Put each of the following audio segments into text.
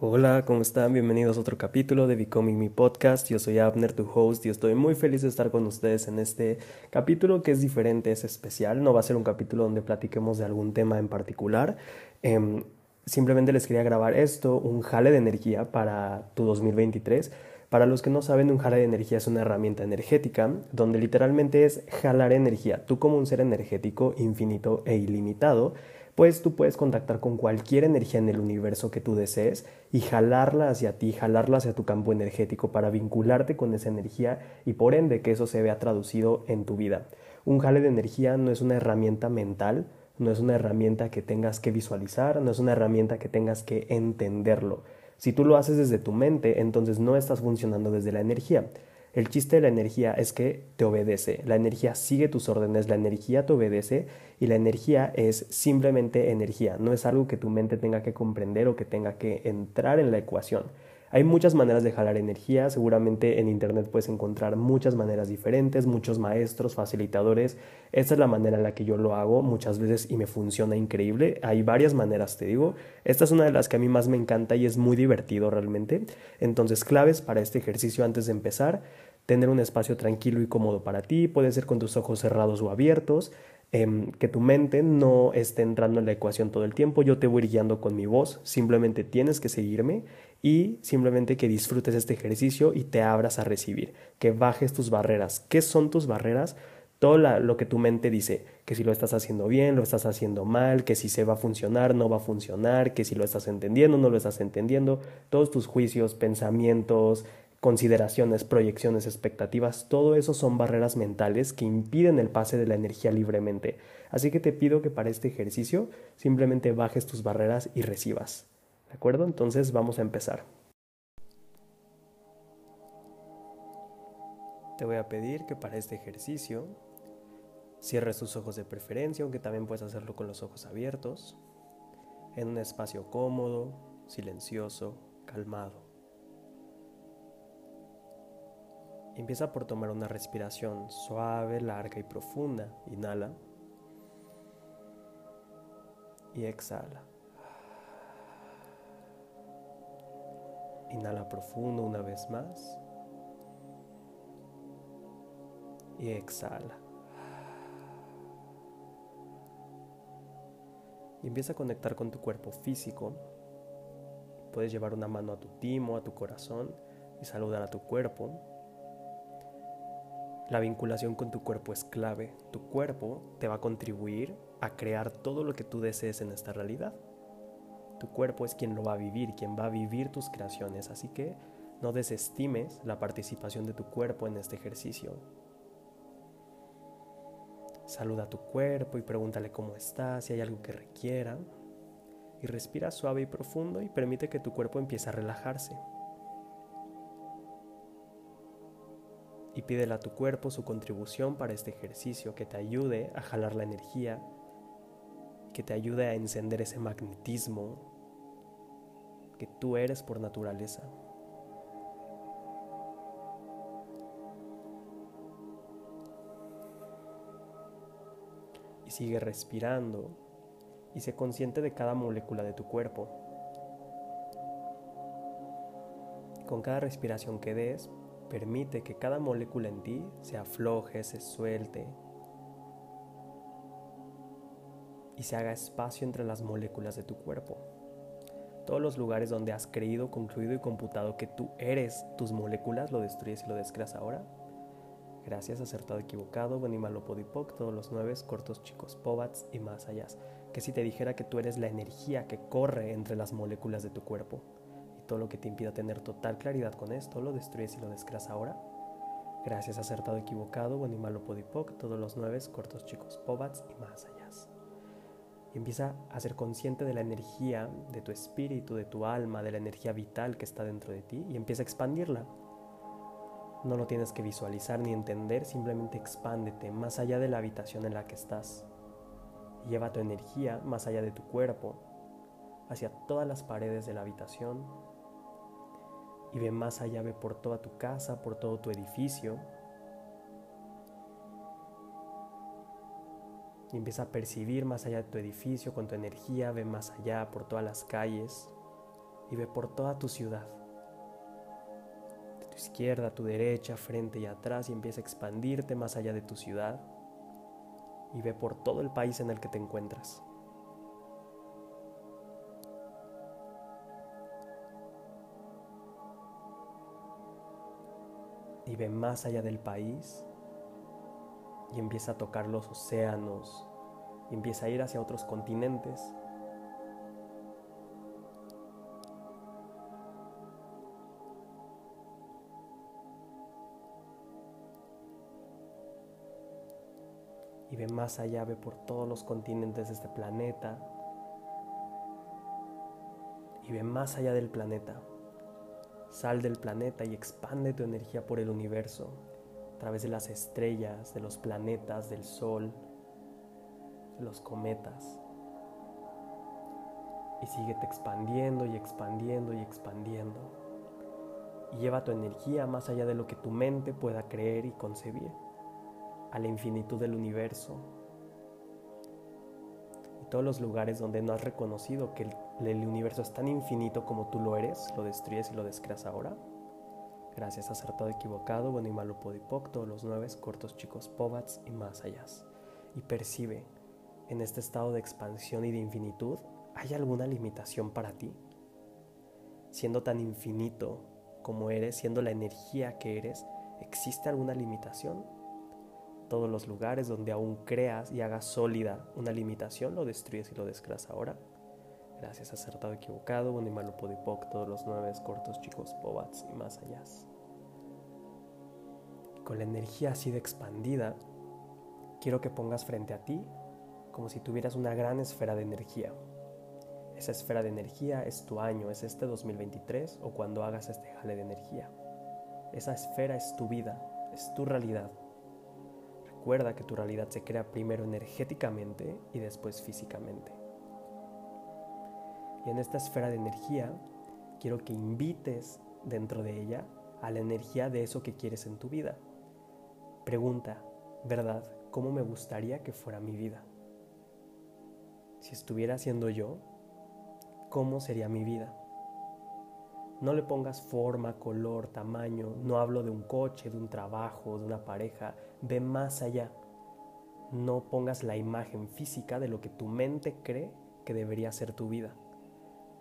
Hola, ¿cómo están? Bienvenidos a otro capítulo de Becoming Me Podcast. Yo soy Abner, tu host, y estoy muy feliz de estar con ustedes en este capítulo que es diferente, es especial. No va a ser un capítulo donde platiquemos de algún tema en particular. Em, simplemente les quería grabar esto, un jale de energía para tu 2023. Para los que no saben, un jale de energía es una herramienta energética donde literalmente es jalar energía. Tú como un ser energético infinito e ilimitado pues tú puedes contactar con cualquier energía en el universo que tú desees y jalarla hacia ti, jalarla hacia tu campo energético para vincularte con esa energía y por ende que eso se vea traducido en tu vida. Un jale de energía no es una herramienta mental, no es una herramienta que tengas que visualizar, no es una herramienta que tengas que entenderlo. Si tú lo haces desde tu mente, entonces no estás funcionando desde la energía. El chiste de la energía es que te obedece. La energía sigue tus órdenes, la energía te obedece y la energía es simplemente energía. No es algo que tu mente tenga que comprender o que tenga que entrar en la ecuación. Hay muchas maneras de jalar energía, seguramente en internet puedes encontrar muchas maneras diferentes, muchos maestros, facilitadores. Esta es la manera en la que yo lo hago muchas veces y me funciona increíble. Hay varias maneras, te digo. Esta es una de las que a mí más me encanta y es muy divertido realmente. Entonces, claves para este ejercicio antes de empezar, tener un espacio tranquilo y cómodo para ti, puede ser con tus ojos cerrados o abiertos. Em, que tu mente no esté entrando en la ecuación todo el tiempo, yo te voy guiando con mi voz, simplemente tienes que seguirme y simplemente que disfrutes este ejercicio y te abras a recibir, que bajes tus barreras. ¿Qué son tus barreras? Todo lo que tu mente dice, que si lo estás haciendo bien, lo estás haciendo mal, que si se va a funcionar, no va a funcionar, que si lo estás entendiendo, no lo estás entendiendo, todos tus juicios, pensamientos, consideraciones, proyecciones, expectativas, todo eso son barreras mentales que impiden el pase de la energía libremente. Así que te pido que para este ejercicio simplemente bajes tus barreras y recibas. ¿De acuerdo? Entonces vamos a empezar. Te voy a pedir que para este ejercicio cierres tus ojos de preferencia, aunque también puedes hacerlo con los ojos abiertos, en un espacio cómodo, silencioso, calmado. Empieza por tomar una respiración suave, larga y profunda. Inhala. Y exhala. Inhala profundo una vez más. Y exhala. Y empieza a conectar con tu cuerpo físico. Puedes llevar una mano a tu timo, a tu corazón y saludar a tu cuerpo. La vinculación con tu cuerpo es clave. Tu cuerpo te va a contribuir a crear todo lo que tú desees en esta realidad. Tu cuerpo es quien lo va a vivir, quien va a vivir tus creaciones. Así que no desestimes la participación de tu cuerpo en este ejercicio. Saluda a tu cuerpo y pregúntale cómo está, si hay algo que requiera. Y respira suave y profundo y permite que tu cuerpo empiece a relajarse. Y pídele a tu cuerpo su contribución para este ejercicio que te ayude a jalar la energía, que te ayude a encender ese magnetismo que tú eres por naturaleza. Y sigue respirando y sé consciente de cada molécula de tu cuerpo. Con cada respiración que des, Permite que cada molécula en ti se afloje, se suelte y se haga espacio entre las moléculas de tu cuerpo. Todos los lugares donde has creído, concluido y computado que tú eres tus moléculas, lo destruyes y lo descreas ahora. Gracias, acertado, equivocado, malo, podipoc, todos los nueve, cortos, chicos, pobats y más allá. Que si te dijera que tú eres la energía que corre entre las moléculas de tu cuerpo, todo lo que te impida tener total claridad con esto lo destruyes y lo descreas ahora. Gracias, acertado, equivocado, bueno y malo, podipoc, todos los nueve, cortos, chicos, pobats y más allá. Y empieza a ser consciente de la energía de tu espíritu, de tu alma, de la energía vital que está dentro de ti y empieza a expandirla. No lo tienes que visualizar ni entender, simplemente expándete más allá de la habitación en la que estás. Lleva tu energía más allá de tu cuerpo, hacia todas las paredes de la habitación, y ve más allá, ve por toda tu casa, por todo tu edificio. Y empieza a percibir más allá de tu edificio con tu energía, ve más allá por todas las calles. y ve por toda tu ciudad. De tu izquierda, tu derecha, frente y atrás y empieza a expandirte más allá de tu ciudad y ve por todo el país en el que te encuentras. Y ve más allá del país y empieza a tocar los océanos y empieza a ir hacia otros continentes. y ve más allá, ve por todos los continentes de este planeta y ve más allá del planeta. Sal del planeta y expande tu energía por el universo, a través de las estrellas, de los planetas, del sol, los cometas. Y síguete expandiendo y expandiendo y expandiendo. Y lleva tu energía más allá de lo que tu mente pueda creer y concebir a la infinitud del universo y todos los lugares donde no has reconocido que el, universo es tan infinito como tú lo eres, lo destruyes y lo descreas ahora. Gracias, acertado, equivocado, bueno y malo, podipoc, todos los nueve, cortos, chicos, pobats y más allá. Y percibe, en este estado de expansión y de infinitud, ¿hay alguna limitación para ti? Siendo tan infinito como eres, siendo la energía que eres, ¿existe alguna limitación? todos los lugares donde aún creas y hagas sólida una limitación, lo destruyes y lo descreas ahora. Gracias, acertado, equivocado, bueno y malo, todos los nueve cortos, chicos, pobats y más allá. con la energía así de expandida, quiero que pongas frente a ti como si tuvieras una gran esfera de energía. Esa esfera de energía es tu año, es este 2023 o cuando hagas este jale de energía. Esa esfera es tu vida, es tu realidad, Recuerda que tu realidad se crea primero energéticamente y después físicamente. Y en esta esfera de energía, quiero que invites dentro de ella a la energía de eso que quieres en tu vida. Pregunta, ¿verdad? ¿Cómo me gustaría que fuera mi vida? Si estuviera siendo yo, ¿cómo sería mi vida? No le pongas forma, color, tamaño. No hablo de un coche, de un trabajo, de una pareja. Ve más allá. No pongas la imagen física de lo que tu mente cree que debería ser tu vida.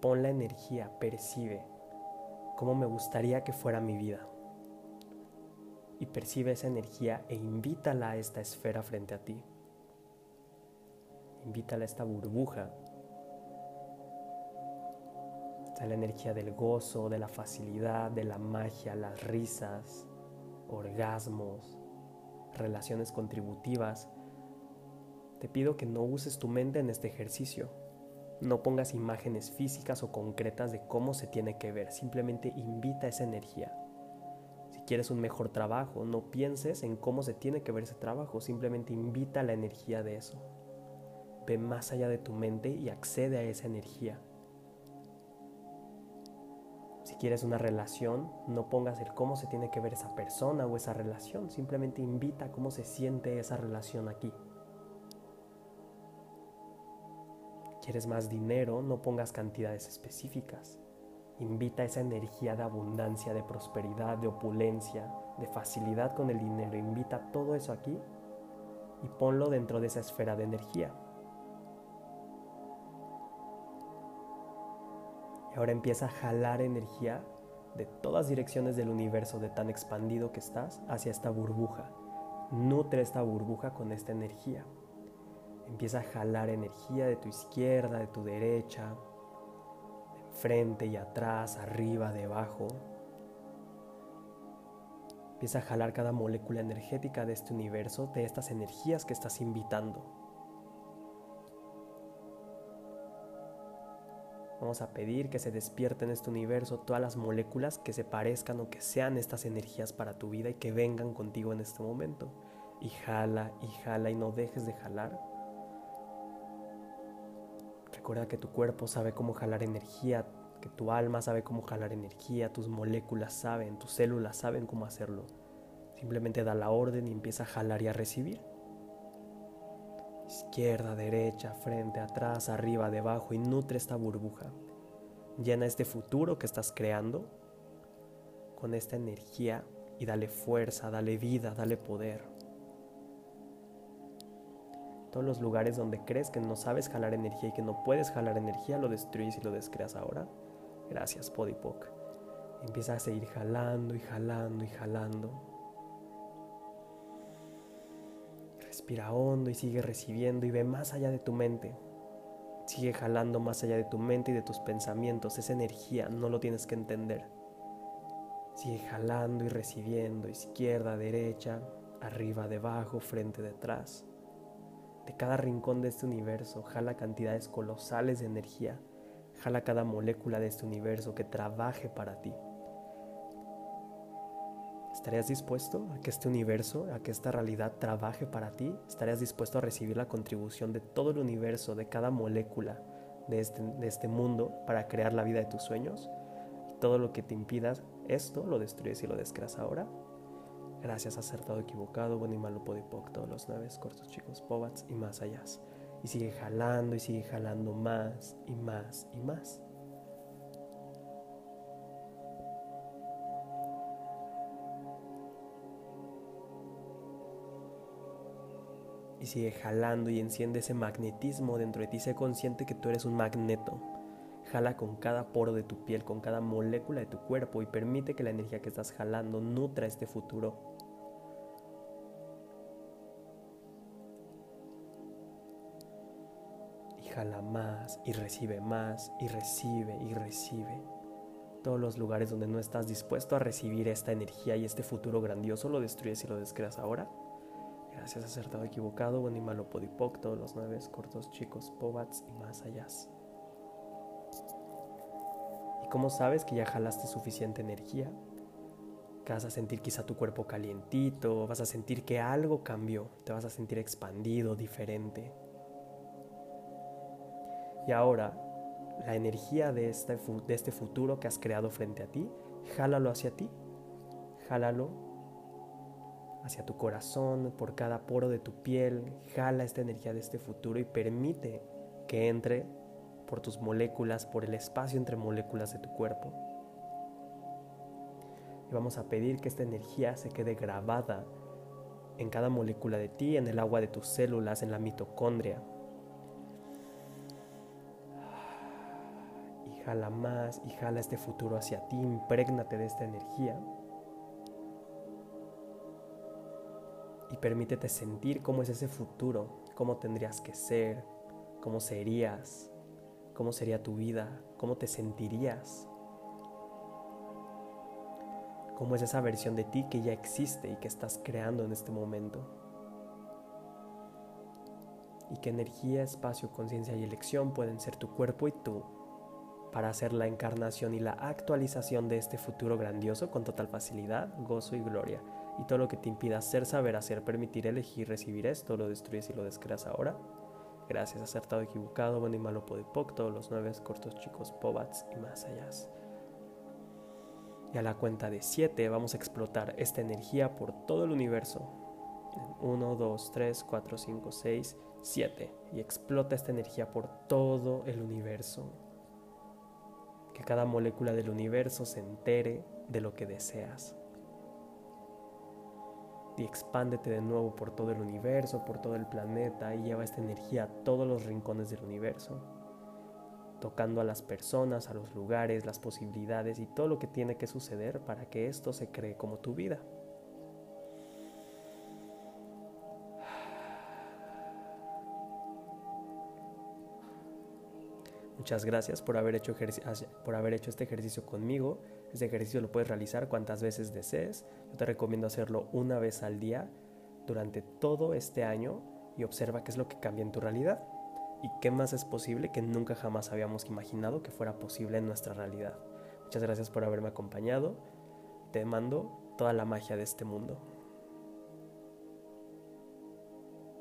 Pon la energía, percibe cómo me gustaría que fuera mi vida. Y percibe esa energía e invítala a esta esfera frente a ti. Invítala a esta burbuja Está la energía del gozo, de la facilidad, de la magia, las risas, orgasmos, relaciones contributivas. Te pido que no uses tu mente en este ejercicio. No pongas imágenes físicas o concretas de cómo se tiene que ver. Simplemente invita esa energía. Si quieres un mejor trabajo, no pienses en cómo se tiene que ver ese trabajo. Simplemente invita la energía de eso. Ve más allá de tu mente y accede a esa energía. Si quieres una relación, no pongas el cómo se tiene que ver esa persona o esa relación, simplemente invita cómo se siente esa relación aquí. ¿Quieres más dinero? No pongas cantidades específicas. Invita esa energía de abundancia, de prosperidad, de opulencia, de facilidad con el dinero. Invita todo eso aquí y ponlo dentro de esa esfera de energía. ahora empieza a jalar energía de todas direcciones del universo, de tan expandido que estás, hacia esta burbuja. Nutre esta burbuja con esta energía. Empieza a jalar energía de tu izquierda, de tu derecha, de enfrente y atrás, arriba, debajo. Empieza a jalar cada molécula energética de este universo, de estas energías que estás invitando. Vamos a pedir que se despierten en este universo todas las moléculas que se parezcan o que sean estas energías para tu vida y que vengan contigo en este momento. Y jala y jala y no dejes de jalar. Recuerda que tu cuerpo sabe cómo jalar energía, que tu alma sabe cómo jalar energía, tus moléculas saben, tus células saben cómo hacerlo. Simplemente da la orden y empieza a jalar y a recibir izquierda, derecha, frente, atrás, arriba, debajo y nutre esta burbuja. Llena este futuro que estás creando con esta energía y dale fuerza, dale vida, dale poder. Todos los lugares donde crees que no sabes jalar energía y que no puedes jalar energía, lo destruyes y lo descreas ahora. Gracias, Podipoc. Empieza a seguir jalando y jalando y jalando. Respira hondo y sigue recibiendo y ve más allá de tu mente. Sigue jalando más allá de tu mente y de tus pensamientos. Esa energía no lo tienes que entender. Sigue jalando y recibiendo, izquierda, derecha, arriba, debajo, frente, detrás. De cada rincón de este universo, jala cantidades colosales de energía. Jala cada molécula de este universo que trabaje para ti. ¿Estarías dispuesto a que este universo, a que esta realidad trabaje para ti? ¿Estarías dispuesto a recibir la contribución de todo el universo, de cada molécula de este, de este mundo para crear la vida de tus sueños? Todo lo que te impidas esto lo destruyes y lo descreas ahora. Gracias, acertado, equivocado, bueno y malo, podipoc, todos los naves, cortos, chicos, pobats y más allá. Y sigue jalando y sigue jalando más y más y más. y sigue jalando y enciende ese magnetismo dentro de ti. Sé consciente que tú eres un magneto. Jala con cada poro de tu piel, con cada molécula de tu cuerpo y permite que la energía que estás jalando nutra este futuro. Y jala más y recibe más y recibe y recibe. Todos los lugares donde no estás dispuesto a recibir esta energía y este futuro grandioso lo destruyes y lo descreas ahora. Gracias, acertado, equivocado, bueno y malo, podipoc, todos los nueve, cortos, chicos, pobats y más allá. ¿Y cómo sabes que ya jalaste suficiente energía? Que vas a sentir quizá tu cuerpo calientito, vas a sentir que algo cambió, te vas a sentir expandido, diferente. Y ahora, la energía de este, de este futuro que has creado frente a ti, jálalo hacia ti, jálalo hacia tu corazón, por cada poro de tu piel, jala esta energía de este futuro y permite que entre por tus moléculas, por el espacio entre moléculas de tu cuerpo. Y vamos a pedir que esta energía se quede grabada en cada molécula de ti, en el agua de tus células, en la mitocondria. Y jala más y jala este futuro hacia ti, imprégnate de esta energía. y permítete sentir cómo es ese futuro, cómo tendrías que ser, cómo serías, cómo sería tu vida, cómo te sentirías, cómo es esa versión de ti que ya existe y que estás creando en este momento. Y qué energía, espacio, conciencia y elección pueden ser tu cuerpo y tú para hacer la encarnación y la actualización de este futuro grandioso con total facilidad, gozo y gloria y todo lo que te impida hacer, saber, hacer, permitir, elegir, recibir esto, lo destruyes y lo descreas ahora. Gracias, acertado, equivocado, bueno y malo, podipoc, todos los nueve cortos, chicos, pobats y más allá. Y a la cuenta de siete vamos a explotar esta energía por todo el universo. 1, 2, 3, 4, 5, 6, 7. Y explota esta energía por todo el universo. Que cada molécula del universo se entere de lo que deseas y expándete de nuevo por todo el universo, por todo el planeta y lleva esta energía a todos los rincones del universo, tocando a las personas, a los lugares, las posibilidades y todo lo que tiene que suceder para que esto se cree como tu vida. Muchas gracias por haber, hecho por haber hecho este ejercicio conmigo. Este ejercicio lo puedes realizar cuantas veces desees. Yo te recomiendo hacerlo una vez al día durante todo este año y observa qué es lo que cambia en tu realidad y qué más es posible que nunca jamás habíamos imaginado que fuera posible en nuestra realidad. Muchas gracias por haberme acompañado. Te mando toda la magia de este mundo.